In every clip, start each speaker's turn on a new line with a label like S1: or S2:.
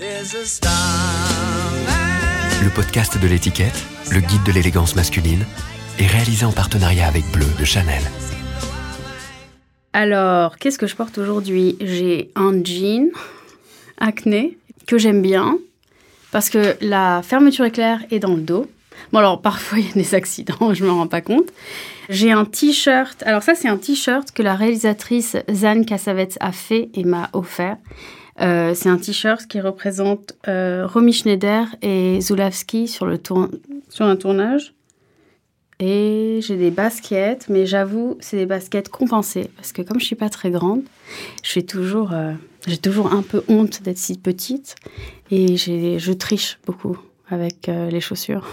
S1: Le podcast de l'étiquette, le guide de l'élégance masculine, est réalisé en partenariat avec Bleu de Chanel.
S2: Alors, qu'est-ce que je porte aujourd'hui? J'ai un jean acné que j'aime bien parce que la fermeture éclair est dans le dos. Bon, alors parfois il y a des accidents, je ne me rends pas compte. J'ai un t-shirt. Alors, ça, c'est un t-shirt que la réalisatrice Zane Cassavetes a fait et m'a offert. Euh, c'est un t-shirt qui représente euh, Romy Schneider et Zulawski sur, un tournage. Et j'ai des baskets, mais j'avoue, c'est des baskets compensées. Parce que comme je suis pas très grande, je toujours, euh, j'ai toujours un peu honte d'être si petite. Et je triche beaucoup avec les chaussures.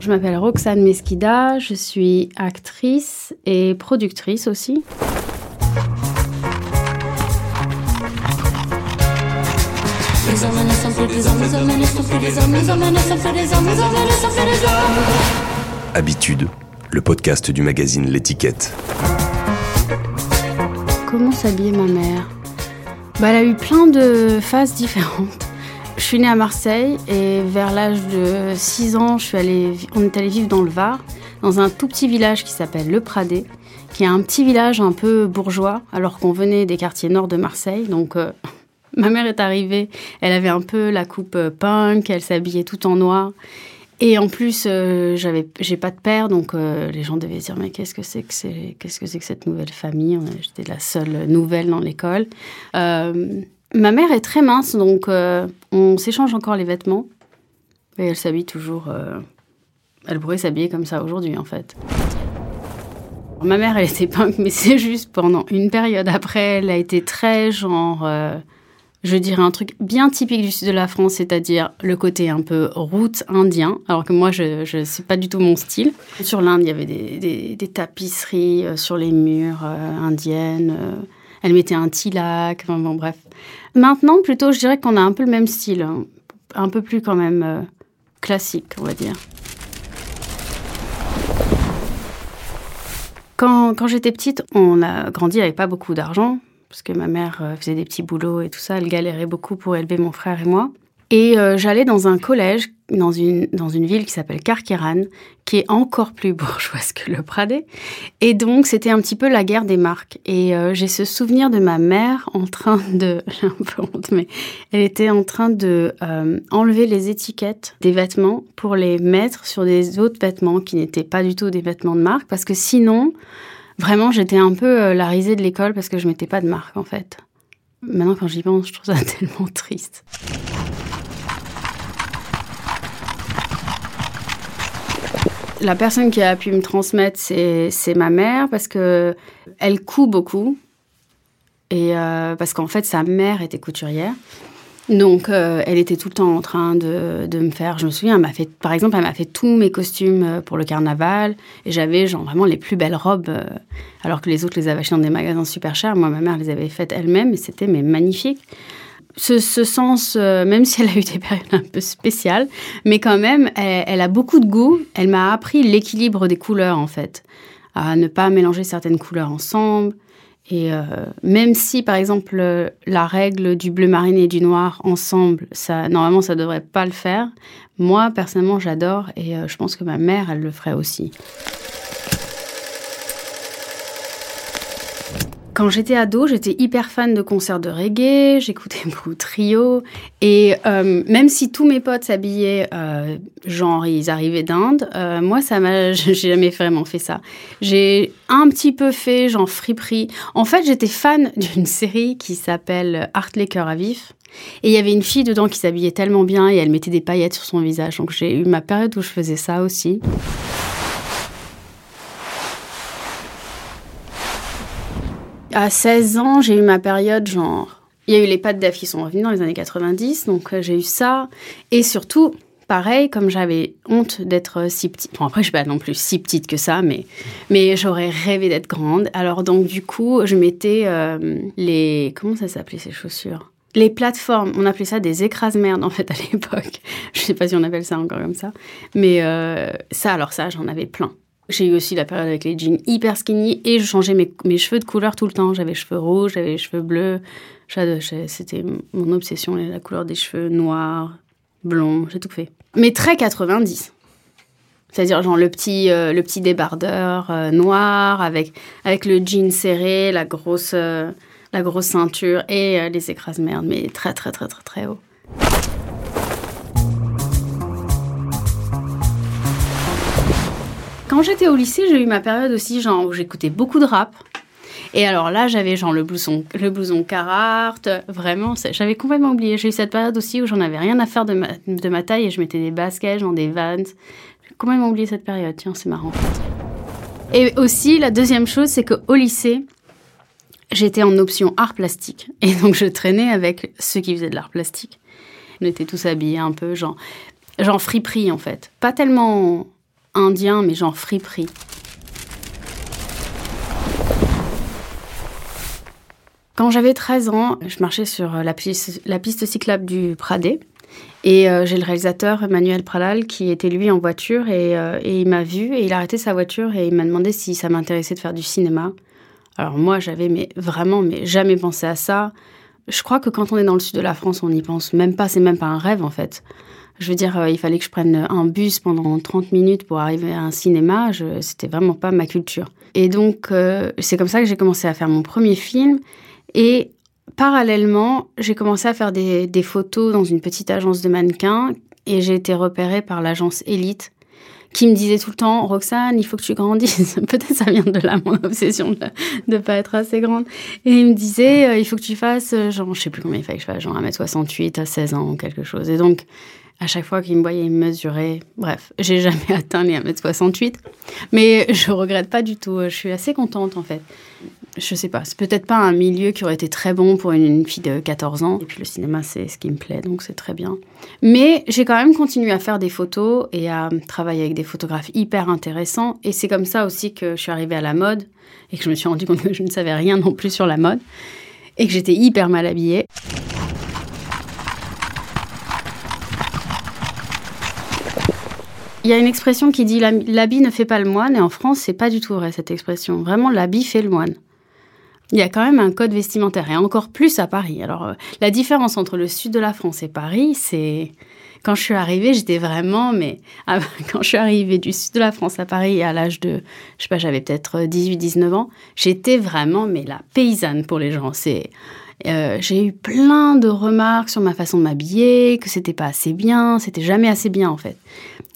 S2: Je m'appelle Roxane Mesquida, je suis actrice et productrice aussi.
S1: Habitude, le podcast du magazine L'étiquette.
S2: Comment s'habiller ma mère? Bah, Elle a eu plein de phases différentes. Je suis née à Marseille et vers l'âge de 6 ans, je suis allée, on est allé vivre dans le Var, dans un tout petit village qui s'appelle Le Pradé, qui est un petit village un peu bourgeois, alors qu'on venait des quartiers nord de Marseille. Donc euh, Ma mère est arrivée, elle avait un peu la coupe euh, punk, elle s'habillait tout en noir. Et en plus, euh, j'avais, j'ai pas de père, donc euh, les gens devaient dire mais qu'est-ce que c'est que qu'est-ce que que cette nouvelle famille? J'étais la seule nouvelle dans l'école. ma mère est très mince, donc on s'échange encore les vêtements. Et elle s'habille toujours. elle pourrait s'habiller comme ça aujourd'hui, en fait. Ma mère, elle était punk, mais c'est juste pendant une période. Après, elle a été très genre je dirais un truc bien typique du sud de la France, c'est-à-dire le côté un peu route indien, alors que moi, je ne sais pas du tout mon style. Sur l'Inde, il y avait des, tapisseries euh, sur les murs euh, indiennes. Euh, elle mettait un tilak, bon, bref. Maintenant, plutôt, je dirais qu'on a un peu le même style, hein. un peu plus quand même classique, on va dire. Quand, quand j'étais petite, on a grandi avec pas beaucoup d'argent parce que ma mère euh, faisait des petits boulots et tout ça. Elle galérait beaucoup pour élever mon frère et moi. Et euh, j'allais dans un collège, dans une, dans une ville qui s'appelle Carqueran, qui est encore plus bourgeoise que le Pradé. Et donc, c'était un petit peu la guerre des marques. Et euh, j'ai ce souvenir de ma mère en train de... J'ai un peu honte, mais elle était en train de enlever les étiquettes des vêtements pour les mettre sur des autres vêtements qui n'étaient pas du tout des vêtements de marque. Parce que sinon, Vraiment, j'étais un peu euh, la risée de l'école parce que je mettais pas de marque en fait. Maintenant, quand j'y pense, je trouve ça tellement triste. La personne qui a pu me transmettre, c'est ma mère parce que elle coud beaucoup et euh, parce qu'en fait sa mère était couturière. Donc, euh, elle était tout le temps en train de, de me faire. Je me souviens, m'a fait, par exemple, elle m'a fait tous mes costumes euh, pour le carnaval. Et j'avais, genre, vraiment les plus belles robes, euh, alors que les autres les avaient achetées dans des magasins super chers. Moi, ma mère les avait faites elle-même et c'était mais magnifique. Ce, ce sens, même si elle a eu des périodes un peu spéciales, mais quand même, elle a beaucoup de goût. Elle m'a appris l'équilibre des couleurs, en fait, à ne pas mélanger certaines couleurs ensemble et euh, même si, par exemple, la règle du bleu marine et du noir ensemble, ça, normalement, ça devrait pas le faire. Moi, personnellement, j'adore et euh, je pense que ma mère, elle le ferait aussi. Quand j'étais ado, j'étais hyper fan de concerts de reggae, j'écoutais beaucoup trio. Et euh, même si tous mes potes s'habillaient, euh, genre ils arrivaient d'Inde, euh, moi, ça m'a, j'ai jamais vraiment fait ça. J'ai un petit peu fait, genre friperie. En fait, j'étais fan d'une série qui s'appelle Art les à vif. Et il y avait une fille dedans qui s'habillait tellement bien et elle mettait des paillettes sur son visage. Donc j'ai eu ma période où je faisais ça aussi. À 16 ans, j'ai eu ma période genre. Il y a eu les pattes d'Af qui sont revenus dans les années 90, donc euh, j'ai eu ça. Et surtout, pareil, comme j'avais honte d'être si petite. Bon, après, je suis pas non plus si petite que ça, mais, mais j'aurais rêvé d'être grande. Alors, donc, du coup, je mettais euh, les. Comment ça s'appelait ces chaussures? Les plateformes, on appelait ça des écrases-merdes en fait à l'époque. Je sais pas si on appelle ça encore comme ça. Mais euh, ça, alors ça, j'en avais plein. J'ai eu aussi la période avec les jeans hyper skinny et je changeais mes, mes cheveux de couleur tout le temps. J'avais cheveux rouges, j'avais les cheveux bleus. C'était mon obsession, la couleur des cheveux noirs, blonds, j'ai tout fait. Mais très 90. C'est-à-dire genre le petit, euh, le petit débardeur euh, noir avec, avec le jean serré, la grosse, euh, la grosse ceinture et les écrases-merdes, mais très très très très très haut. Quand j'étais au lycée, j'ai eu ma période aussi genre où j'écoutais beaucoup de rap. Et alors là, j'avais genre le blouson, le blouson Carhartt, vraiment, j'avais complètement oublié. J'ai eu cette période aussi où j'en avais rien à faire de ma, de ma taille et je mettais des baskets, genre des vans. J'ai complètement oublié cette période, tiens, c'est marrant. Et aussi, la deuxième chose, c'est qu'au lycée, j'étais en option art plastique. Et donc, je traînais avec ceux qui faisaient de l'art plastique. On était tous habillés un peu, genre, genre friperie en fait. Pas tellement indien, mais genre friperie. Quand j'avais 13 ans, je marchais sur la piste, la piste cyclable du Pradé. Et euh, j'ai le réalisateur Emmanuel Pralal qui était lui en voiture et, euh, et il m'a vu et il a arrêté sa voiture et il m'a demandé si ça m'intéressait de faire du cinéma. Alors moi j'avais mais vraiment mais jamais pensé à ça. Je crois que quand on est dans le sud de la France, on n'y pense même pas, c'est même pas un rêve en fait. Je veux dire, euh, il fallait que je prenne un bus pendant 30 minutes pour arriver à un cinéma. C'était vraiment pas ma culture. Et donc, euh, c'est comme ça que j'ai commencé à faire mon premier film. Et parallèlement, j'ai commencé à faire des, photos dans une petite agence de mannequins. Et j'ai été repérée par l'agence Elite qui me disait tout le temps Roxane, il faut que tu grandisses. Peut-être ça vient de là, mon obsession de ne pas être assez grande. Et il me disait euh, il faut que tu fasses, genre, je sais plus combien il fallait que je fasse, genre 1m68 à 16 ans quelque chose. Et donc, à chaque fois qu'il me voyait, il me mesurait. Bref, j'ai jamais atteint les 1m68. Mais je regrette pas du tout. Je suis assez contente, en fait. Je sais pas, c'est peut-être pas un milieu qui aurait été très bon pour une, fille de 14 ans. Et puis le cinéma, c'est ce qui me plaît, donc c'est très bien. Mais j'ai quand même continué à faire des photos et à travailler avec des photographes hyper intéressants. Et c'est comme ça aussi que je suis arrivée à la mode et que je me suis rendu compte que je ne savais rien non plus sur la mode et que j'étais hyper mal habillée. Il y a une expression qui dit l'habit ne fait pas le moine, et en France, c'est pas du tout vrai cette expression. Vraiment, l'habit fait le moine. Il y a quand même un code vestimentaire, et encore plus à Paris. Alors, euh, la différence entre le sud de la France et Paris, c'est. Quand je suis arrivée, j'étais vraiment, mais ah, quand je suis arrivée du sud de la France à Paris à l'âge de, je sais pas, j'avais peut-être 18-19 ans, j'étais vraiment, mais la paysanne pour les gens. C'est, euh, j'ai eu plein de remarques sur ma façon de m'habiller, que c'était pas assez bien, c'était jamais assez bien en fait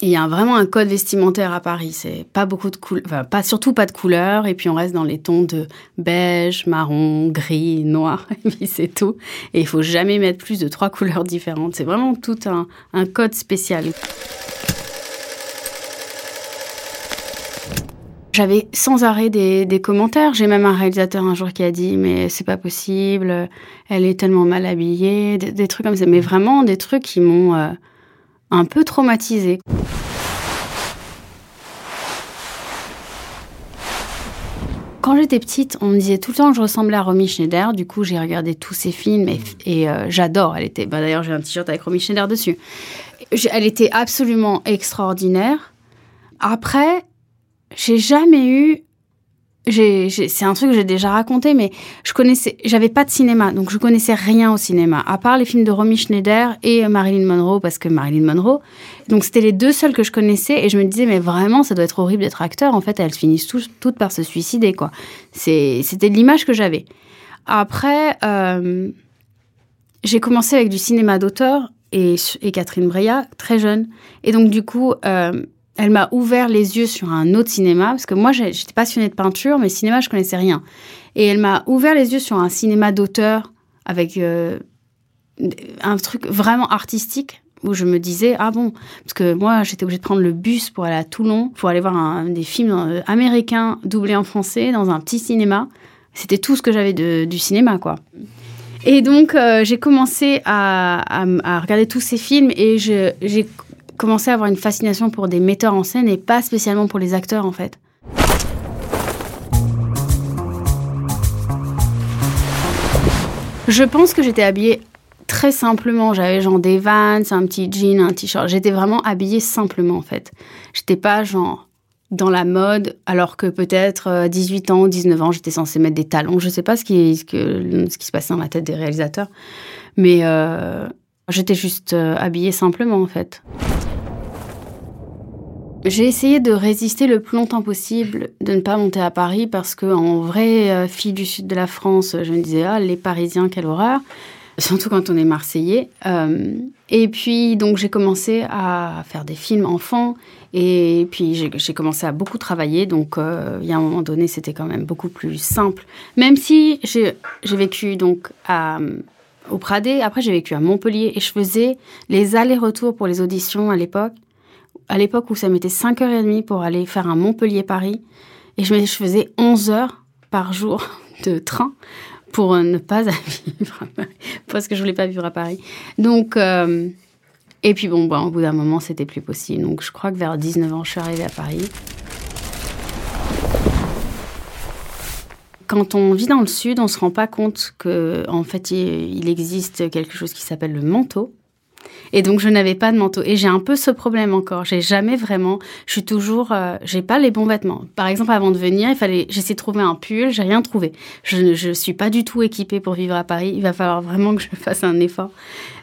S2: il y a vraiment un code vestimentaire à Paris. C'est pas beaucoup de couleurs, enfin, pas, surtout pas de couleurs. Et puis on reste dans les tons de beige, marron, gris, noir. Et puis c'est tout. Et il faut jamais mettre plus de trois couleurs différentes. C'est vraiment tout un, un code spécial. J'avais sans arrêt des, des commentaires. J'ai même un réalisateur un jour qui a dit mais c'est pas possible, elle est tellement mal habillée, des, trucs comme ça. Mais vraiment des trucs qui m'ont euh, un peu traumatisée. Quand j'étais petite, on me disait tout le temps que je ressemblais à Romy Schneider. Du coup, j'ai regardé tous ses films et, euh, j'adore. Elle était, bah, d'ailleurs, j'ai un t-shirt avec Romy Schneider dessus. Elle était absolument extraordinaire. Après, j'ai jamais eu c'est un truc que j'ai déjà raconté, mais je connaissais, j'avais pas de cinéma, donc je connaissais rien au cinéma, à part les films de Romy Schneider et Marilyn Monroe, parce que Marilyn Monroe. Donc c'était les deux seuls que je connaissais, et je me disais, mais vraiment, ça doit être horrible d'être acteur. En fait, elles finissent toutes, par se suicider, quoi. C'était l'image que j'avais. Après, euh, j'ai commencé avec du cinéma d'auteur et, et Catherine Breillat, très jeune. Et donc, du coup, euh, elle m'a ouvert les yeux sur un autre cinéma, parce que moi, j'étais passionnée de peinture, mais cinéma, je connaissais rien. Et elle m'a ouvert les yeux sur un cinéma d'auteur avec euh, un truc vraiment artistique où je me disais ah bon parce que moi j'étais obligée de prendre le bus pour aller à Toulon pour aller voir des films euh, américains doublés en français dans un petit cinéma c'était tout ce que j'avais du cinéma quoi et donc euh, j'ai commencé à, à, regarder tous ces films et j'ai commencé à avoir une fascination pour des metteurs en scène et pas spécialement pour les acteurs en fait. Je pense que j'étais habillée très simplement. J'avais genre des vans, un petit jean, un t-shirt. J'étais vraiment habillée simplement en fait. J'étais pas genre dans la mode, alors que peut-être à 18 ans, 19 ans, j'étais censée mettre des talons. Je sais pas ce qui, ce qui se passait dans la tête des réalisateurs, mais euh, j'étais juste euh, habillée simplement en fait. J'ai essayé de résister le plus longtemps possible, de ne pas monter à Paris parce que, en vraie euh, fille du sud de la France, je me disais ah les Parisiens quelle horreur, surtout quand on est Marseillais. Euh, et puis donc j'ai commencé à faire des films enfants et puis j'ai commencé à beaucoup travailler. Donc euh, il y a un moment donné c'était quand même beaucoup plus simple. Même si j'ai vécu donc à au Pradé, après j'ai vécu à Montpellier et je faisais les allers-retours pour les auditions à l'époque à l'époque où ça mettait 5h30 pour aller faire un Montpellier-Paris. Et je, faisais 11 heures par jour de train pour ne pas vivre à Paris, parce que je voulais pas vivre à Paris. Donc, euh, et puis bon, bon, au bout d'un moment, c'était plus possible. Donc, je crois que vers 19 ans, je suis arrivée à Paris. Quand on vit dans le sud, on se rend pas compte que, en fait, il existe quelque chose qui s'appelle le manteau. Et donc, je n'avais pas de manteau. Et j'ai un peu ce problème encore. J'ai jamais vraiment, je suis toujours, euh, j'ai pas les bons vêtements. Par exemple, avant de venir, il fallait, de trouver un pull, j'ai rien trouvé. Je ne suis pas du tout équipée pour vivre à Paris. Il va falloir vraiment que je fasse un effort.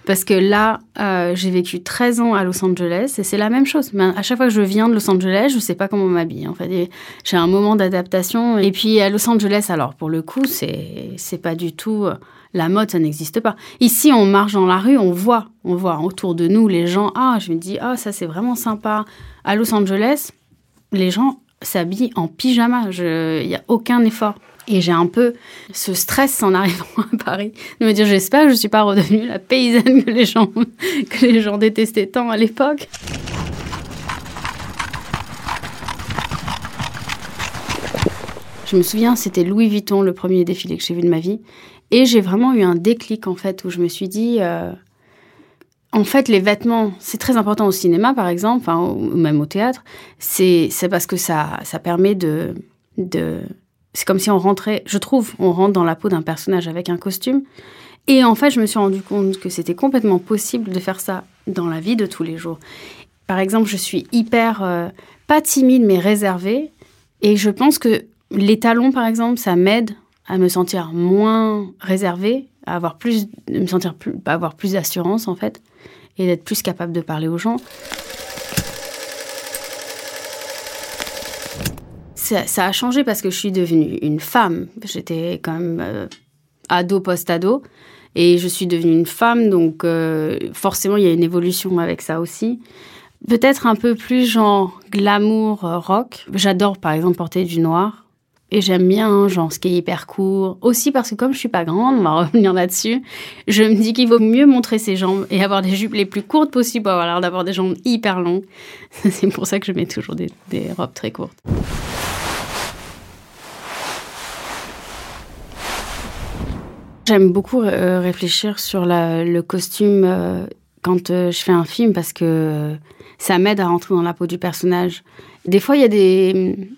S2: Parce que là, euh, j'ai vécu 13 ans à Los Angeles et c'est la même chose. Mais à chaque fois que je viens de Los Angeles, je sais pas comment m'habiller. En fait, j'ai un moment d'adaptation. Et puis à Los Angeles, alors pour le coup, c'est pas du tout euh, la mode, ça n'existe pas. Ici, on marche dans la rue, on voit, on voit autour de nous les gens. Ah, je me dis, ah, ça c'est vraiment sympa. À Los Angeles, les gens s'habillent en pyjama. Il n'y a aucun effort. Et j'ai un peu ce stress en arrivant à Paris de me dire j'espère que je ne suis pas redevenue la paysanne que les gens, que les gens détestaient tant à l'époque. Je me souviens, c'était Louis Vuitton, le premier défilé que j'ai vu de ma vie. Et j'ai vraiment eu un déclic, en fait, où je me suis dit, euh, en fait, les vêtements, c'est très important au cinéma, par exemple, ou même au théâtre. C'est parce que ça, ça permet de... de c'est comme si on rentrait, je trouve, on rentre dans la peau d'un personnage avec un costume. Et en fait, je me suis rendu compte que c'était complètement possible de faire ça dans la vie de tous les jours. Par exemple, je suis hyper, euh, pas timide, mais réservée. Et je pense que les talons, par exemple, ça m'aide à me sentir moins réservée, à avoir plus, me sentir plus, avoir plus d'assurance en fait, et d'être plus capable de parler aux gens. Ça, a changé parce que je suis devenue une femme. J'étais quand même euh, ado post-ado et je suis devenue une femme, donc euh, forcément il y a une évolution avec ça aussi. Peut-être un peu plus genre glamour euh, rock. J'adore par exemple porter du noir. Et j'aime bien, genre, ce qui est hyper court. Aussi parce que comme je suis pas grande, on va revenir là-dessus, je me dis qu'il vaut mieux montrer ses jambes et avoir des jupes les plus courtes possibles pour avoir l'air d'avoir des jambes hyper longues. C'est pour ça que je mets toujours des, robes très courtes. J'aime beaucoup euh, réfléchir sur le costume euh, quand euh, je fais un film parce que ça m'aide à rentrer dans la peau du personnage. Des fois, il y a des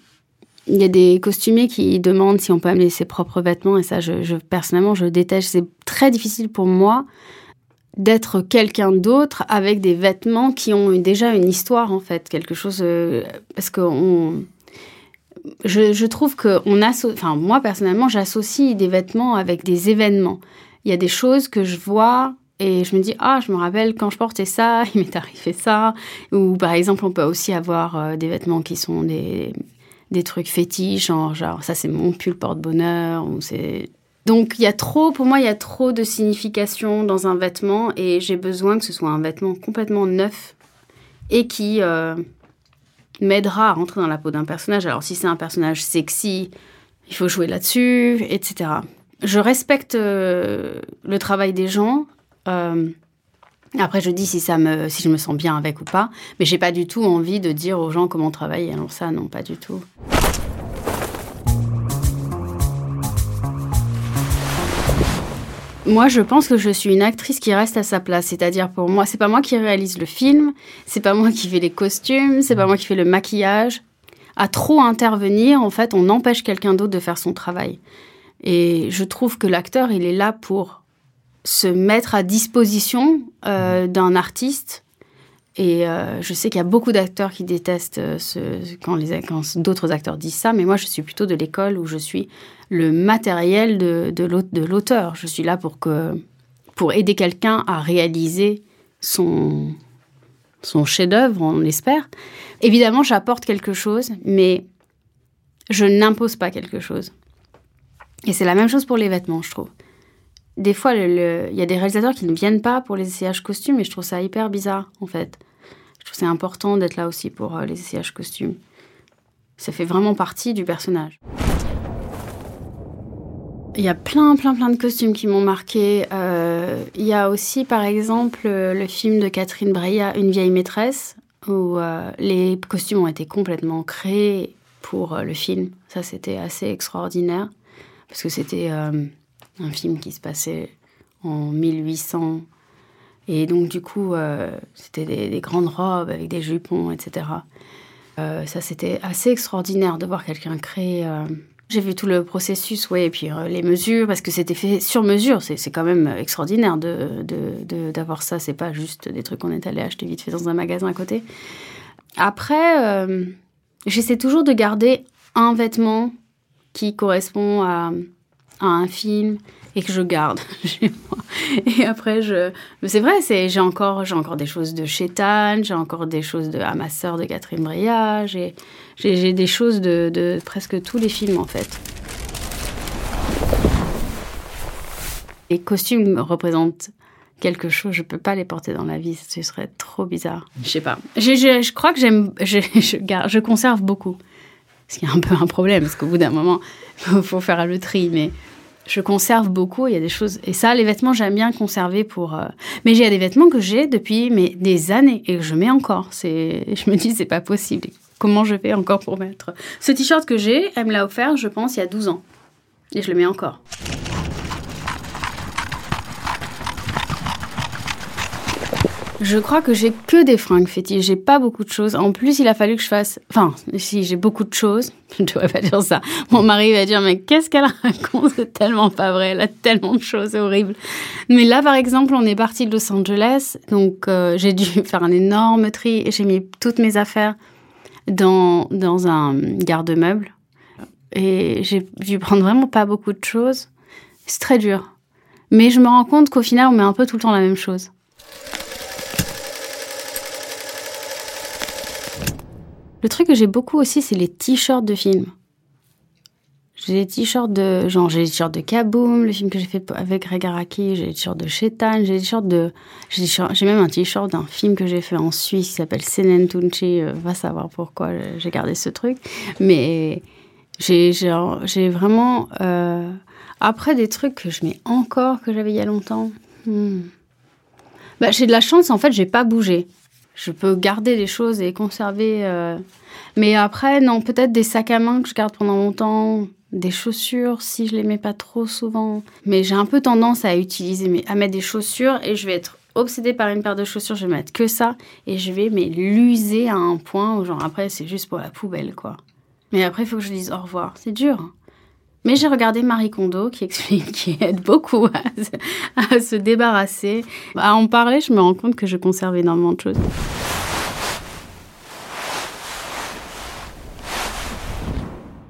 S2: il y a des costumiers qui demandent si on peut amener ses propres vêtements et ça, je, personnellement, je déteste. C'est très difficile pour moi d'être quelqu'un d'autre avec des vêtements qui ont déjà une histoire en fait, quelque chose euh, parce que on, je, je trouve que on associe, enfin moi personnellement, j'associe des vêtements avec des événements. Il y a des choses que je vois et je me dis, ah, je me rappelle quand je portais ça, il m'est arrivé ça. Ou par exemple, on peut aussi avoir euh, des vêtements qui sont des, des trucs fétiches, genre, genre ça c'est mon pull porte-bonheur, ou c'est... Donc il y a trop, pour moi, il y a trop de signification dans un vêtement et j'ai besoin que ce soit un vêtement complètement neuf et qui euh, m'aidera à rentrer dans la peau d'un personnage. Alors si c'est un personnage sexy, il faut jouer là-dessus, etc. Je respecte euh, le travail des gens. Euh, après, je dis si, ça me, si je me sens bien avec ou pas, mais j'ai pas du tout envie de dire aux gens comment travailler. Alors ça, non, pas du tout. Moi, je pense que je suis une actrice qui reste à sa place. C'est-à-dire, pour moi, c'est pas moi qui réalise le film, c'est pas moi qui fais les costumes, c'est pas moi qui fais le maquillage. À trop intervenir, en fait, on empêche quelqu'un d'autre de faire son travail. Et je trouve que l'acteur, il est là pour se mettre à disposition euh, d'un artiste Et euh, je sais qu'il y a beaucoup d'acteurs qui détestent euh, ce, quand, d'autres acteurs disent ça, mais moi je suis plutôt de l'école où je suis le matériel de, de l'auteur. Je suis là pour, que, pour aider quelqu'un à réaliser son, son chef-d'œuvre, on espère. Évidemment, j'apporte quelque chose, mais je n'impose pas quelque chose. Et c'est la même chose pour les vêtements, je trouve. Des fois, il y a des réalisateurs qui ne viennent pas pour les essayages costumes, et je trouve ça hyper bizarre, en fait. Je trouve c'est important d'être là aussi pour euh, les essayages costumes. Ça fait vraiment partie du personnage. Il y a plein, plein, plein de costumes qui m'ont marqué. Euh, il y a aussi, par exemple, le film de Catherine Breillat, Une vieille maîtresse, où euh, les costumes ont été complètement créés pour le film. Ça, c'était assez extraordinaire, parce que c'était un film qui se passait en 1800. Et donc, du coup, euh, c'était des, grandes robes avec des jupons, etc. Euh, ça, c'était assez extraordinaire de voir quelqu'un créer. Euh, j'ai vu tout le processus, oui, et puis les mesures, parce que c'était fait sur mesure. C'est quand même extraordinaire d'avoir de, de, ça. C'est pas juste des trucs qu'on est allé acheter vite fait dans un magasin à côté. Après, j'essaie toujours de garder un vêtement qui correspond à, à un film et que je garde chez moi. Et après, je... c'est vrai, j'ai encore, j'ai encore des choses de Chétane, j'ai encore des choses de à ma sœur de Catherine Breillat, j'ai, j'ai, des choses de, de presque tous les films en fait. Les costumes représentent quelque chose, je peux pas les porter dans la vie, ce serait trop bizarre. Je sais pas. Je, je, je crois que j'aime, je, je, garde, je conserve beaucoup. Ce qui est un peu un problème, parce qu'au bout d'un moment, il faut faire le tri. Mais je conserve beaucoup. Il y a des choses. Et ça, les vêtements, j'aime bien conserver pour. Euh, mais j'ai des vêtements que j'ai depuis mais, des années et que je mets encore. C'est, je me dis, c'est pas possible. Comment je fais encore pour mettre ce t-shirt que j'ai Elle me l'a offert, je pense, il y a 12 ans. Et je le mets encore. Je crois que j'ai que des fringues fétiches. J'ai pas beaucoup de choses. En plus, il a fallu que je fasse. Enfin, si j'ai beaucoup de choses, je devrais pas dire ça. Mon mari va dire mais qu'est-ce qu'elle raconte? C'est tellement pas vrai. Elle a tellement de choses horribles. Mais là, par exemple, on est parti de Los Angeles, donc euh, j'ai dû faire un énorme tri. J'ai mis toutes mes affaires dans dans un garde-meuble et j'ai dû prendre vraiment pas beaucoup de choses. C'est très dur. Mais je me rends compte qu'au final, on met un peu tout le temps la même chose. Le truc que j'ai beaucoup aussi, c'est les t-shirts de films. J'ai des t-shirts de, genre, j'ai des t-shirts de Kaboom, le film que j'ai fait avec Greg Araki, j'ai des t-shirts de Shetan, j'ai des t-shirts de, j'ai même un t-shirt d'un film que j'ai fait en Suisse qui s'appelle Senen Tunchi, euh, va savoir pourquoi j'ai gardé ce truc. Mais j'ai, j'ai vraiment, euh, après des trucs que je mets encore que j'avais il y a longtemps. Hmm. Bah, j'ai de la chance, en fait, j'ai pas bougé je peux garder les choses et conserver. Euh, mais après, non, peut-être des sacs à main que je garde pendant longtemps, des chaussures si je les mets pas trop souvent. Mais j'ai un peu tendance à utiliser, à mettre des chaussures et je vais être obsédée par une paire de chaussures, je vais mettre que ça et je vais mais l'user à un point où genre après c'est juste pour la poubelle quoi. Mais après il faut que je dise au revoir, c'est dur. Mais j'ai regardé Marie Kondo qui explique, qui aide beaucoup à, se débarrasser. À en parler, je me rends compte que je conserve énormément de choses.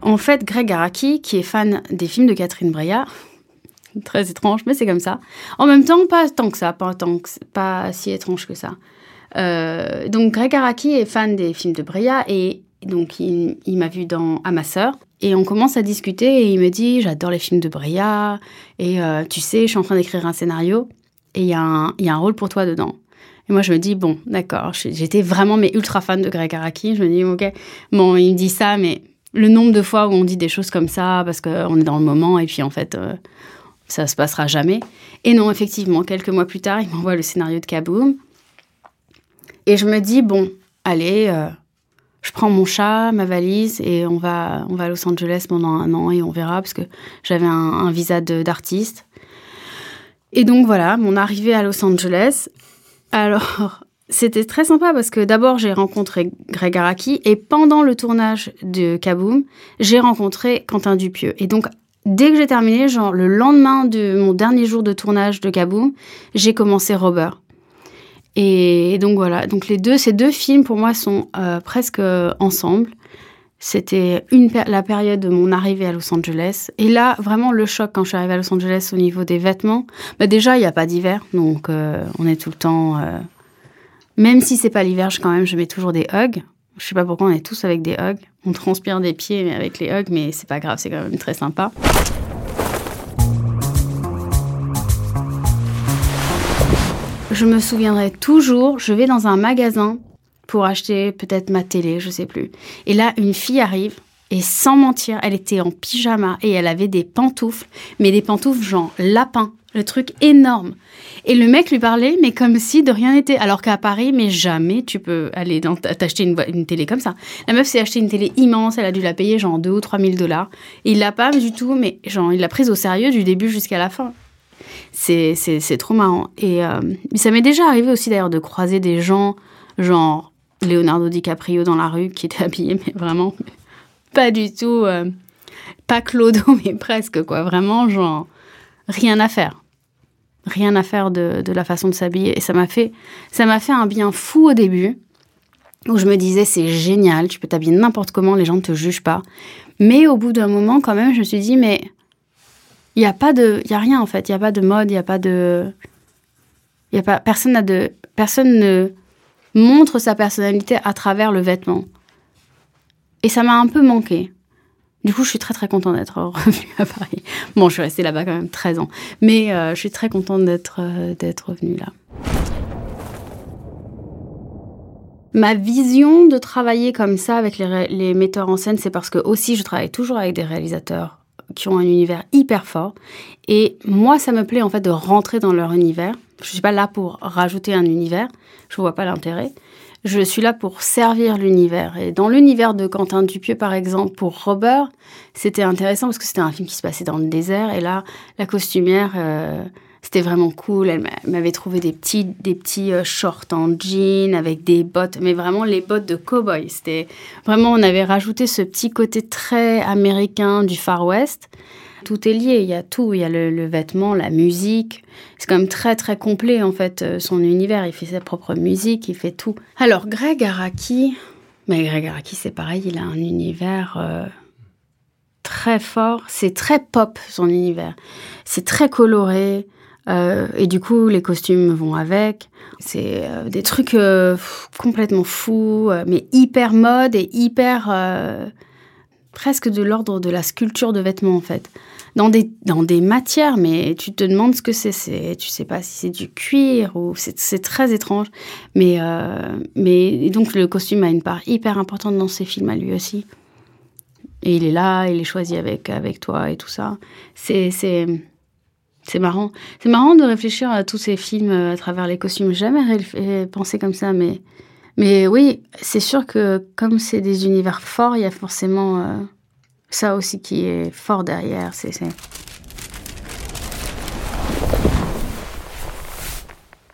S2: En fait, Greg Araki, qui est fan des films de Catherine Breillat, très étrange, mais c'est comme ça. En même temps, pas tant que ça, pas, tant que, pas si étrange que ça. Euh, donc, Greg Araki est fan des films de Breillat et donc il, m'a vu dans À ma sœur. Et on commence à discuter et il me dit J'adore les films de Breillat. Et euh, tu sais, je suis en train d'écrire un scénario et il y, y a un rôle pour toi dedans. Et moi, je me dis Bon, d'accord. J'étais vraiment mais ultra fan de Greg Araki. Je me dis Ok, bon, il me dit ça, mais le nombre de fois où on dit des choses comme ça parce qu'on est dans le moment et puis en fait. Euh, ça se passera jamais. Et non, effectivement, quelques mois plus tard, il m'envoie le scénario de Kaboom. Et je me dis, bon, allez, euh, je prends mon chat, ma valise et on va, on va à Los Angeles pendant un an et on verra parce que j'avais un, visa d'artiste. Et donc voilà, mon arrivée à Los Angeles. Alors, c'était très sympa parce que d'abord j'ai rencontré Greg Araki et pendant le tournage de Kaboom, j'ai rencontré Quentin Dupieux. Et donc dès que j'ai terminé, genre le lendemain de mon dernier jour de tournage de Kaboom, j'ai commencé Robert. Et donc voilà, donc les deux, ces deux films pour moi sont euh, presque ensemble. C'était la période de mon arrivée à Los Angeles. Et là, vraiment le choc quand je suis arrivée à Los Angeles au niveau des vêtements. Bah déjà, il n'y a pas d'hiver, donc euh, on est tout le temps. Euh, même si c'est pas l'hiver, quand même, je mets toujours des hugs. Je sais pas pourquoi on est tous avec des hugs. On transpire des pieds avec les hugs, mais c'est pas grave, c'est quand même très sympa. Je me souviendrai toujours, je vais dans un magasin pour acheter peut-être ma télé, je sais plus. Et là, une fille arrive et sans mentir, elle était en pyjama et elle avait des pantoufles, mais des pantoufles genre lapin, le truc énorme. Et le mec lui parlait, mais comme si de rien n'était. Alors qu'à Paris, mais jamais tu peux aller t'acheter une, une, télé comme ça. La meuf s'est acheté une télé immense, elle a dû la payer genre 2 ou 3 000 dollars. Il l'a pas du tout, mais genre il l'a prise au sérieux du début jusqu'à la fin. C'est trop marrant. Et euh, ça m'est déjà arrivé aussi d'ailleurs de croiser des gens, genre Leonardo DiCaprio dans la rue qui était habillé, mais vraiment pas du tout, euh, pas Clodo, mais presque quoi. Vraiment, genre, rien à faire. Rien à faire de, de la façon de s'habiller. Et ça m'a fait, ça m'a fait un bien fou au début, où je me disais, c'est génial, tu peux t'habiller n'importe comment, les gens ne te jugent pas. Mais au bout d'un moment, quand même, je me suis dit, mais il n'y a pas de, il y a rien en fait, il n'y a pas de mode, il n'y a pas de, il y a pas, personne n'a de, personne ne montre sa personnalité à travers le vêtement. Et ça m'a un peu manqué. Du coup, je suis très très contente d'être revenue à Paris. Bon, je suis restée là-bas quand même 13 ans, mais euh, je suis très contente d'être euh, d'être revenue là. Ma vision de travailler comme ça avec les metteurs en scène, c'est parce que aussi je travaille toujours avec des réalisateurs qui ont un univers hyper fort. Et moi, ça me plaît en fait de rentrer dans leur univers. Je ne suis pas là pour rajouter un univers. Je ne vois pas l'intérêt. Je suis là pour servir l'univers. Et dans l'univers de Quentin Dupieux, par exemple, pour Robert, c'était intéressant parce que c'était un film qui se passait dans le désert. Et là, la costumière, euh, c'était vraiment cool. Elle m'avait trouvé des petits, des petits euh, shorts en jean avec des bottes, mais vraiment les bottes de cow-boy. C'était vraiment, on avait rajouté ce petit côté très américain du Far West. Tout est lié, il y a tout, il y a le, vêtement, la musique. C'est quand même très très complet en fait, euh, son univers. Il fait sa propre musique, il fait tout. Alors Greg Araki, mais Greg Araki c'est pareil, il a un univers euh, très fort. C'est très pop son univers. C'est très coloré. Euh, et du coup, les costumes vont avec. C'est des trucs complètement fous, mais hyper mode et hyper presque de l'ordre de la sculpture de vêtements en fait. Dans des, dans des matières, mais tu te demandes ce que c'est. c'est tu sais pas si c'est du cuir ou c'est très étrange. Mais, euh, mais donc le costume a une part hyper importante dans ces films à lui aussi. Et il est là, il est choisi avec, avec toi et tout ça. C'est c'est marrant. C'est marrant de réfléchir à tous ces films à travers les costumes. Jamais pensé comme ça, mais mais oui, c'est sûr que comme c'est des univers forts, il y a forcément euh, ça aussi qui est fort derrière. C'est,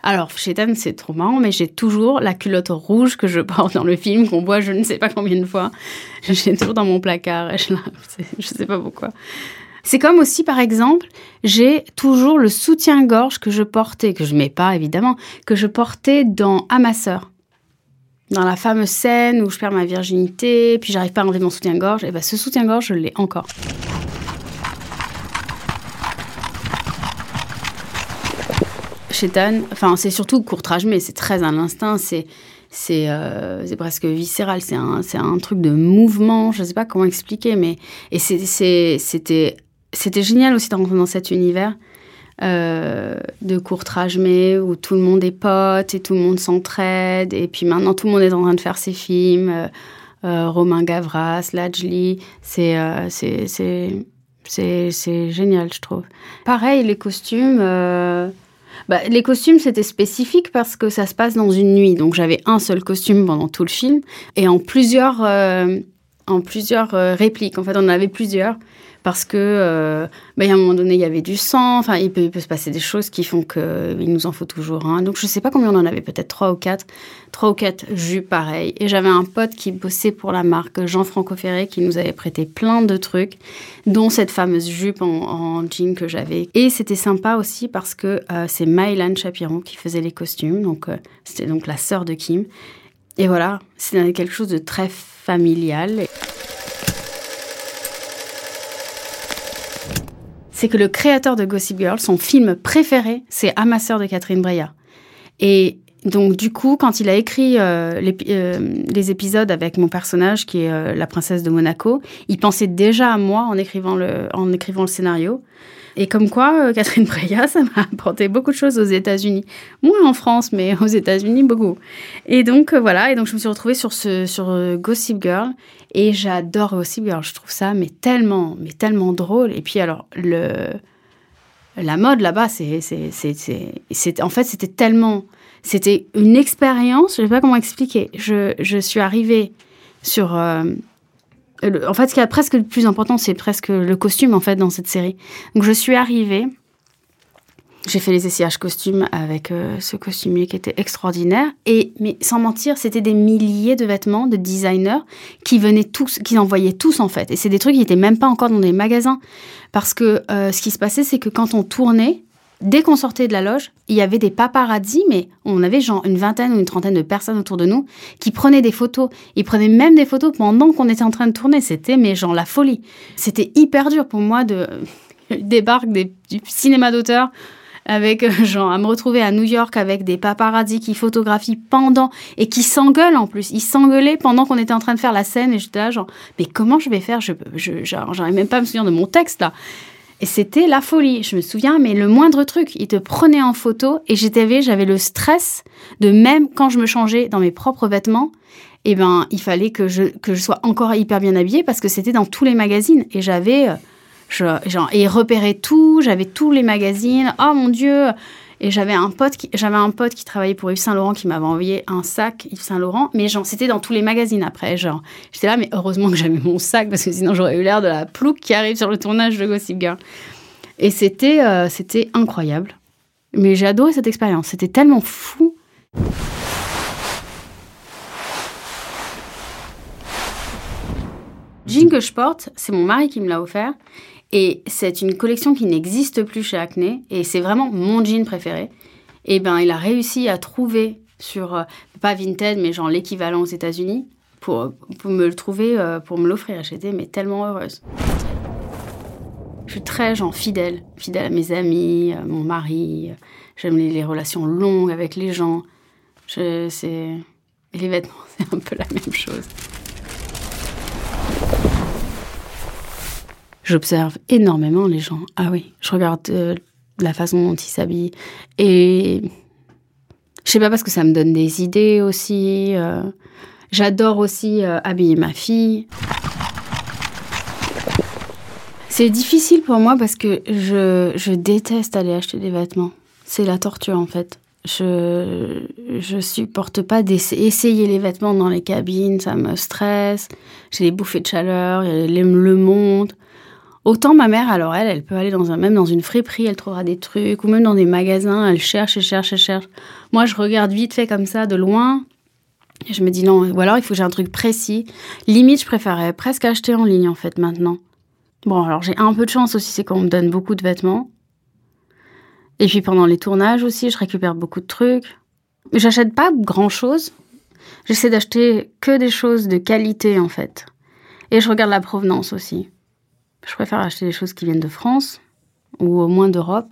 S2: Alors, chez Dan, c'est trop marrant, mais j'ai toujours la culotte rouge que je porte dans le film, qu'on voit je ne sais pas combien de fois. J'ai toujours dans mon placard, je, ne sais pas pourquoi. C'est comme aussi, par exemple, j'ai toujours le soutien-gorge que je portais, que je mets pas évidemment, que je portais dans À ma sœur dans la fameuse scène où je perds ma virginité, puis j'arrive pas à enlever mon soutien-gorge, et ben ce soutien-gorge, je l'ai encore. Chez enfin c'est surtout courtrage, mais c'est très à l'instinct, c'est c'est euh, presque viscéral, c'est un, un truc de mouvement, je sais pas comment expliquer, mais et c'était c'était génial aussi de dans cet univers euh, de courtrage mais où tout le monde est pote et tout le monde s'entraide. Et puis maintenant, tout le monde est en train de faire ses films. Euh, euh, Romain Gavras, Lajli, c'est c'est c'est génial, je trouve. Pareil, les costumes. Bah, les costumes, c'était spécifique parce que ça se passe dans une nuit. Donc j'avais un seul costume pendant tout le film. Et en plusieurs en plusieurs répliques. En fait, on en avait plusieurs parce que euh, bah, à un moment donné il y avait du sang. Enfin il peut, se passer des choses qui font qu'il nous en faut toujours un. Donc je sais pas combien on en avait peut-être trois ou quatre. Trois ou quatre jus pareils. Et j'avais un pote qui bossait pour la marque Jean-Franco Ferré qui nous avait prêté plein de trucs dont cette fameuse jupe en, jean que j'avais. Et c'était sympa aussi parce que euh, c'est Mylan Chapiron qui faisait les costumes. Donc euh, c'était donc la sœur de Kim. Et voilà c'était quelque chose de très familial c'est que le créateur de Gossip Girl, son film préféré, c'est Amasseur de Catherine Breillat. Et donc du coup, quand il a écrit euh, euh, les, épisodes avec mon personnage qui est euh, la princesse de Monaco, il pensait déjà à moi en écrivant le, en écrivant le scénario. Et comme quoi, Catherine Breillat, ça m'a apporté beaucoup de choses aux États-Unis. Moins en France, mais aux États-Unis, beaucoup. Et donc, voilà. Et donc, je me suis retrouvée sur, sur Gossip Girl. Et j'adore aussi, alors je trouve ça mais tellement, mais tellement drôle. Et puis alors, la mode là-bas, c'est, en fait, c'était tellement, c'était une expérience, je ne sais pas comment expliquer. Je, suis arrivée sur... Euh, en fait, ce qui est presque le plus important, c'est presque le costume, en fait, dans cette série. Donc, je suis arrivée j'ai fait les essayages costumes avec euh, ce costumier qui était extraordinaire. Et, mais sans mentir, c'était des milliers de vêtements de designers qui venaient tous, qui envoyaient tous en fait. Et c'est des trucs qui n'étaient même pas encore dans des magasins. Parce que euh, ce qui se passait, c'est que quand on tournait, dès qu'on sortait de la loge, il y avait des paparazzis, mais on avait genre une vingtaine ou une trentaine de personnes autour de nous qui prenaient des photos. Ils prenaient même des photos pendant qu'on était en train de tourner. C'était, mais genre, la folie. C'était hyper dur pour moi de débarquer du cinéma d'auteur avec euh, genre à me retrouver à New York avec des paparazzis qui photographient pendant et qui s'engueulent en plus. Ils s'engueulaient pendant qu'on était en train de faire la scène et j'étais là genre mais comment je vais faire? Je j'arrive même pas à me souvenir de mon texte là. Et c'était la folie. Je me souviens, mais le moindre truc, ils te prenaient en photo et j'étais, j'avais le stress de même quand je me changeais dans mes propres vêtements, eh ben, il fallait que je, que je sois encore hyper bien habillée parce que c'était dans tous les magazines et j'avais euh, genre, et tout, j'avais tous les magazines. Oh mon Dieu! Et j'avais un pote qui, j'avais un pote qui travaillait pour Yves Saint Laurent qui m'avait envoyé un sac Yves Saint Laurent, mais genre c'était dans tous les magazines après, genre j'étais là, mais heureusement que j'avais mon sac parce que sinon j'aurais eu l'air de la plouque qui arrive sur le tournage de Gossip Girl. Et c'était, euh, c'était incroyable. Mais j'ai adoré cette expérience. C'était tellement fou. jean que je porte, c'est mon mari qui me l'a offert. Et c'est une collection qui n'existe plus chez Acne. Et c'est vraiment mon jean préféré. Et ben, il a réussi à trouver sur, euh, pas Vinted, mais genre l'équivalent aux États-Unis, pour, me le trouver, euh, pour me l'offrir. J'étais mais tellement heureuse. Je suis très genre fidèle, fidèle à mes amis, à mon mari. J'aime les, relations longues avec les gens. Je, c'est... Les vêtements, c'est un peu la même chose. J'observe énormément les gens. Ah oui, je regarde euh, la façon dont ils s'habillent. Et je sais pas parce que ça me donne des idées aussi. Euh. J'adore aussi euh, habiller ma fille. C'est difficile pour moi parce que je, je déteste aller acheter des vêtements. C'est la torture en fait. Je, je supporte pas d'essayer les vêtements dans les cabines, ça me stresse. J'ai des bouffées de chaleur, le monde. Autant ma mère, alors elle, elle peut aller dans un, même dans une friperie, elle trouvera des trucs, ou même dans des magasins, elle cherche et cherche et cherche. Moi, je regarde vite fait comme ça, de loin, et je me dis non, ou alors il faut que j'ai un truc précis. Limite, je préférerais presque acheter en ligne, en fait, maintenant. Bon, alors j'ai un peu de chance aussi, c'est qu'on me donne beaucoup de vêtements. Et puis pendant les tournages aussi, je récupère beaucoup de trucs. J'achète pas grand chose. J'essaie d'acheter que des choses de qualité, en fait. Et je regarde la provenance aussi. Je préfère acheter des choses qui viennent de France ou au moins d'Europe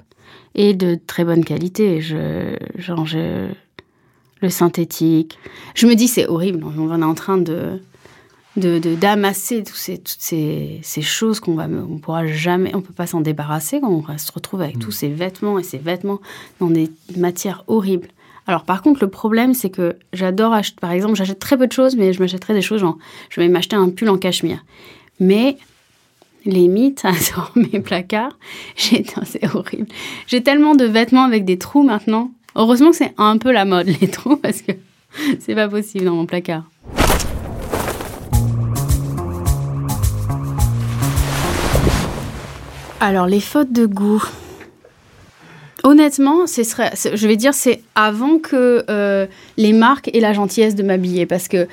S2: et de très bonne qualité. Je, genre, le synthétique. Je me dis, c'est horrible. On est en train de d'amasser toutes ces, ces, choses qu'on va on pourra jamais on peut pas s'en débarrasser quand on se retrouve avec tous mm. ces vêtements et ces vêtements dans des matières horribles alors par contre le problème c'est que j'adore acheter par exemple j'achète très peu de choses mais je m'achèterais des choses genre je vais m'acheter un pull en cachemire mais les mythes hein, dans mes placards. J'ai, c'est horrible. J'ai tellement de vêtements avec des trous maintenant. Heureusement que c'est un peu la mode, les trous, parce que c'est pas possible dans mon placard. Alors, les fautes de goût. Honnêtement, je vais dire, c'est avant que euh, les marques aient la gentillesse de m'habiller, parce que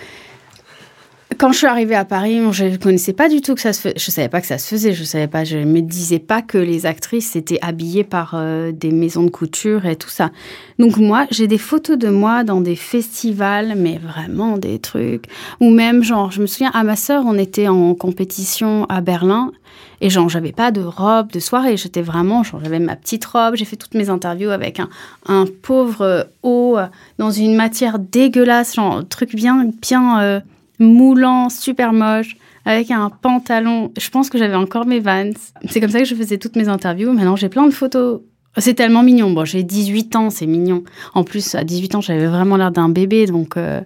S2: quand je suis arrivée à Paris, je ne connaissais pas du tout que ça se faisait. Je savais pas que ça se faisait. Je savais pas. Je me disais pas que les actrices étaient habillées par euh, des maisons de couture et tout ça. Donc moi, j'ai des photos de moi dans des festivals, mais vraiment des trucs. Ou même genre, je me souviens à ma sœur, on était en compétition à Berlin et genre j'avais pas de robe de soirée. J'étais vraiment, genre j'avais ma petite robe. J'ai fait toutes mes interviews avec un, pauvre haut dans une matière dégueulasse, genre truc bien bien. Euh, moulant, super moche, avec un pantalon. Je pense que j'avais encore mes Vans. C'est comme ça que je faisais toutes mes interviews. Maintenant, j'ai plein de photos. C'est tellement mignon. Bon, j'ai 18 ans, c'est mignon. En plus, à 18 ans, j'avais vraiment l'air d'un bébé, donc euh,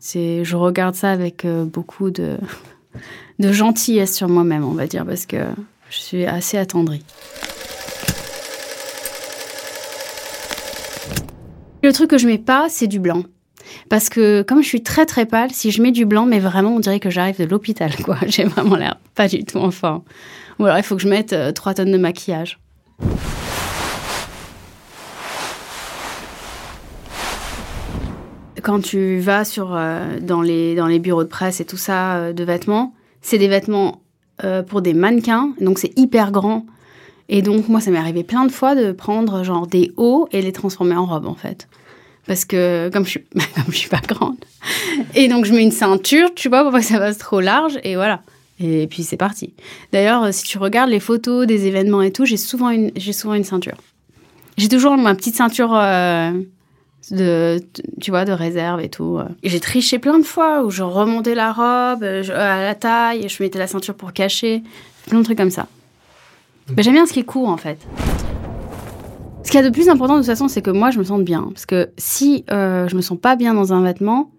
S2: je regarde ça avec euh, beaucoup de, de gentillesse sur moi-même, on va dire, parce que je suis assez attendrie. Le truc que je mets pas, c'est du blanc. Parce que comme je suis très très pâle, si je mets du blanc, mais vraiment on dirait que j'arrive de l'hôpital, quoi. J'ai vraiment l'air pas du tout en forme. Ou alors il faut que je mette 3 euh, tonnes de maquillage. Quand tu vas sur, euh, dans, les, dans les bureaux de presse et tout ça euh, de vêtements, c'est des vêtements pour des mannequins, donc c'est hyper grand. Et donc moi ça m'est arrivé plein de fois de prendre genre des hauts et les transformer en robes en fait parce que comme je suis comme je suis pas grande. Et donc je mets une ceinture tu vois pour pas que ça passe trop large et voilà. Et puis c'est parti. D'ailleurs si tu regardes les photos des événements et tout j'ai souvent une j'ai souvent une ceinture. J'ai toujours ma petite ceinture euh, de tu vois de réserve et tout et j'ai triché plein de fois où je remontais la robe à la taille je mettais la ceinture pour cacher plein de trucs comme ça. Mais j'aime bien ce qui est court en fait ce qu'il y a de plus important de toute façon, c'est que moi, je me sente bien. Parce que si euh, je me sens pas bien dans un vêtement,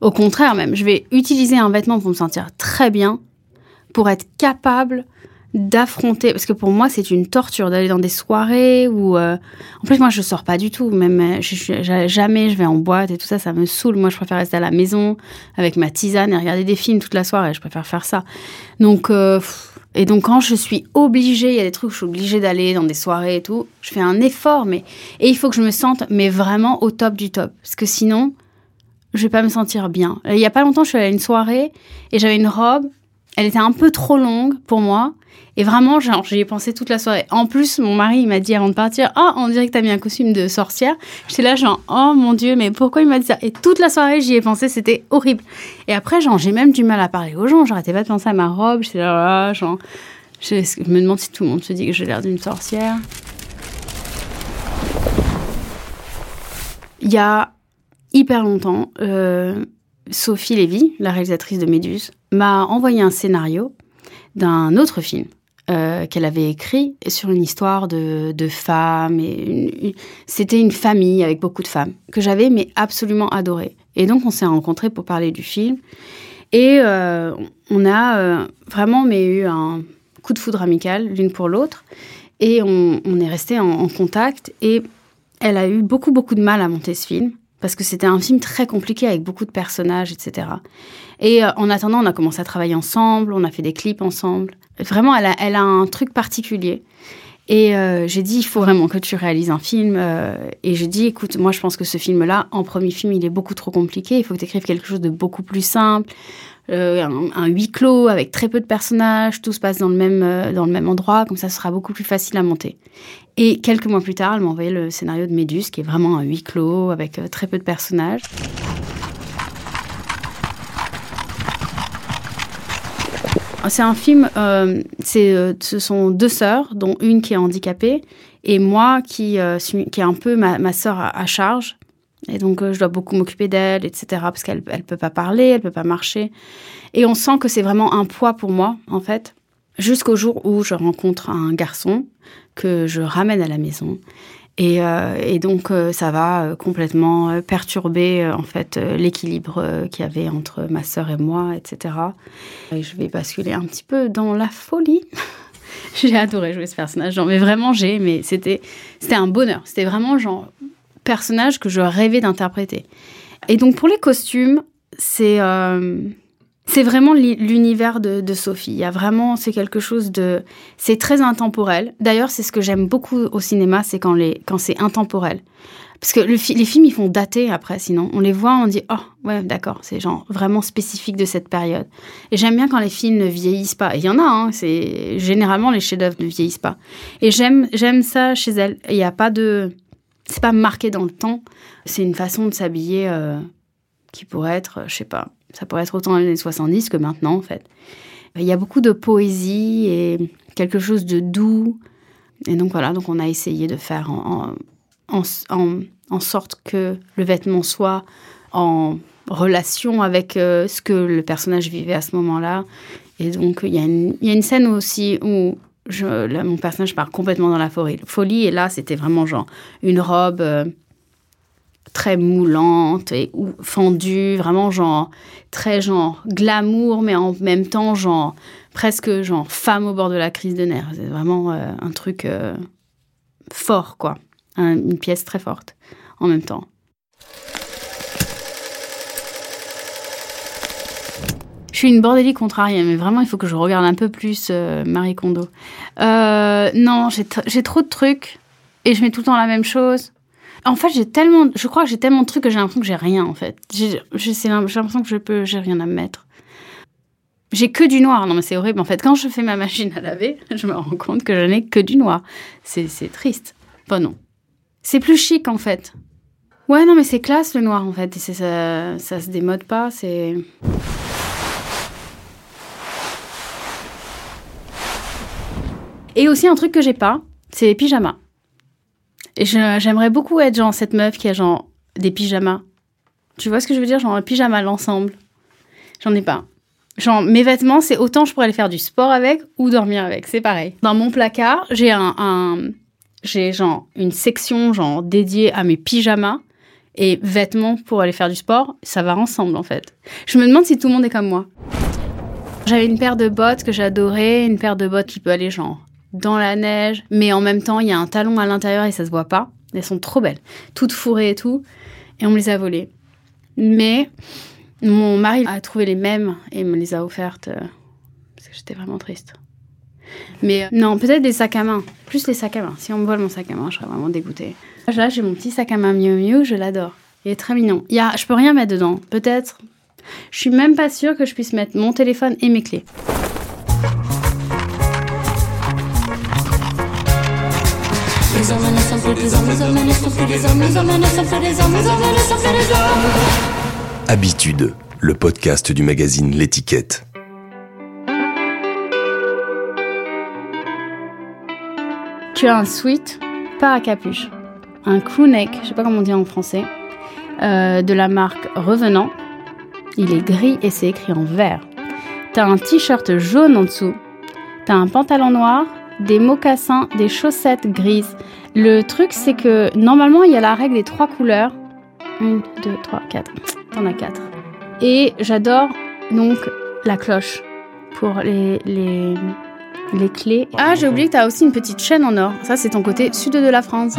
S2: au contraire même, je vais utiliser un vêtement pour me sentir très bien, pour être capable d'affronter. Parce que pour moi c'est une torture d'aller dans des soirées où euh, en plus moi je sors pas du tout. Même euh, jamais je vais en boîte et tout ça ça me saoule. Moi je préfère rester à la maison avec ma tisane et regarder des films toute la soirée. Je préfère faire ça. Donc euh, et donc quand je suis obligée il y a des trucs où je suis obligée d'aller dans des soirées et tout je fais un effort mais et il faut que je me sente mais vraiment au top du top. Parce que sinon je vais pas me sentir bien. Il y a pas longtemps je suis allée à une soirée et j'avais une robe elle était un peu trop longue pour moi. Et vraiment, j'y ai pensé toute la soirée. En plus, mon mari, m'a dit avant de partir, oh, on dirait que t'as mis un costume de sorcière. J'étais là, genre, oh mon Dieu, mais pourquoi il m'a dit ça? Et toute la soirée, j'y ai pensé, c'était horrible. Et après, genre, j'ai même du mal à parler aux gens. J'arrêtais pas de penser à ma robe. J'étais là, genre, je me demande si tout le monde se dit que j'ai l'air d'une sorcière. Il y a hyper longtemps, euh, Sophie Lévy, la réalisatrice de Méduse, m'a envoyé un scénario d'un autre film euh, qu'elle avait écrit sur une histoire de, de femmes. C'était une famille avec beaucoup de femmes que j'avais mais absolument adoré. Et donc on s'est rencontrés pour parler du film. Et euh, on a euh, vraiment mais eu un coup de foudre amical l'une pour l'autre. Et on, est resté en, contact. Et elle a eu beaucoup beaucoup de mal à monter ce film parce que c'était un film très compliqué avec beaucoup de personnages, etc. Et euh, en attendant, on a commencé à travailler ensemble, on a fait des clips ensemble. Vraiment, elle a, elle a un truc particulier. Et euh, j'ai dit, il faut vraiment que tu réalises un film. Euh, et j'ai dit, écoute, moi, je pense que ce film-là, en premier film, il est beaucoup trop compliqué. Il faut que tu écrives quelque chose de beaucoup plus simple. Un, un, huis clos avec très peu de personnages, tout se passe dans le même, dans le même endroit, comme ça, ce sera beaucoup plus facile à monter. Et quelques mois plus tard, elle m'a envoyé le scénario de Méduse, qui est vraiment un huis clos avec très peu de personnages. C'est un film, euh, euh, ce sont deux sœurs, dont une qui est handicapée, et moi qui, euh, est un peu ma, ma sœur à, charge. Et donc, je dois beaucoup m'occuper d'elle, etc., parce qu'elle ne peut pas parler, elle ne peut pas marcher. Et on sent que c'est vraiment un poids pour moi, en fait, jusqu'au jour où je rencontre un garçon que je ramène à la maison et, euh, et, donc, euh, ça va euh, complètement perturber en fait l'équilibre qu'il y avait entre ma sœur et moi, etc. Et je vais basculer un petit peu dans la folie. j'ai adoré jouer ce personnage, genre, mais vraiment j'ai, mais c'était c'était un bonheur. C'était vraiment genre personnage que je rêvais d'interpréter. Et donc pour les costumes, c'est C'est vraiment l'univers de, Sophie. Il y a vraiment, c'est quelque chose de, c'est très intemporel. D'ailleurs, c'est ce que j'aime beaucoup au cinéma, c'est quand quand c'est intemporel. Parce que les films, ils font dater après, sinon. On les voit, on dit, oh, ouais, d'accord, c'est genre vraiment spécifique de cette période. Et j'aime bien quand les films ne vieillissent pas. Il y en a, hein, c'est, généralement, les chefs-d'œuvre ne vieillissent pas. Et j'aime, j'aime ça chez elle. Il n'y a pas de, c'est pas marqué dans le temps. C'est une façon de s'habiller euh, qui pourrait être, je sais pas, ça pourrait être autant dans les années 70 que maintenant, en fait. Il y a beaucoup de poésie et quelque chose de doux. Et donc voilà, donc on a essayé de faire en, sorte que le vêtement soit en relation avec euh, ce que le personnage vivait à ce moment-là. Et donc il y, a une, scène aussi où mon personnage part complètement dans la folie. Et là, c'était vraiment genre une robe euh, très moulante et ou, fendue, vraiment genre très genre glamour, mais en même temps genre presque genre femme au bord de la crise de nerfs. C'est vraiment euh, un truc euh, fort, quoi. une pièce très forte en même temps. Je suis une bordélique contrariée, mais vraiment, il faut que je regarde un peu plus euh, Marie Kondo. non, j'ai trop de trucs et je mets tout le temps la même chose. En fait, j'ai tellement, je crois que j'ai tellement de trucs que j'ai l'impression que j'ai rien en fait. J'ai l'impression que je peux, j'ai rien à me mettre. J'ai que du noir. Non mais c'est horrible. En fait, quand je fais ma machine à laver, je me rends compte que je n'ai que du noir. C'est triste. Enfin non. C'est plus chic en fait. Ouais non mais c'est classe le noir en fait. Et ça, ça se démode pas. C'est. Et aussi un truc que j'ai pas, c'est les pyjamas. Et j'aimerais beaucoup être genre cette meuf qui a genre des pyjamas. Tu vois ce que je veux dire? Genre un pyjama l'ensemble. J'en ai pas. Genre mes vêtements, c'est autant je pourrais aller faire du sport avec ou dormir avec, c'est pareil. Dans mon placard, j'ai un, j'ai genre une section genre dédiée à mes pyjamas et vêtements pour aller faire du sport, ça va ensemble en fait. Je me demande si tout le monde est comme moi. J'avais une paire de bottes que j'adorais, une paire de bottes qui peut aller genre dans la neige, mais en même temps, il y a un talon à l'intérieur et ça se voit pas. Elles sont trop belles, toutes fourrées et tout, et on me les a volées. Mais mon mari a trouvé les mêmes et me les a offertes euh, parce que j'étais vraiment triste. Mais euh, non, peut-être des sacs à main, plus les sacs à main. Si on me vole mon sac à main, je serais vraiment dégoûtée. Là, j'ai mon petit sac à main Miu Miu, je l'adore. Il est très mignon. Il y a, je peux rien mettre dedans, peut-être. Je suis même pas sûre que je puisse mettre mon téléphone et mes clés.
S1: Habitude, le podcast du magazine L'étiquette.
S2: Tu as un sweat, pas à capuche, un crewneck, je sais pas comment on dit en français, euh, de la marque Revenant. Il est gris et c'est écrit en vert. T'as un t-shirt jaune en dessous. T'as un pantalon noir des mocassins, des chaussettes grises. Le truc, c'est que normalement, il y a la règle des trois couleurs. Une, deux, trois, quatre. T'en as quatre. Et j'adore donc la cloche pour les, les, les clés. Ah, j'ai oublié que t'as aussi une petite chaîne en or. Ça, c'est ton côté sud de la France.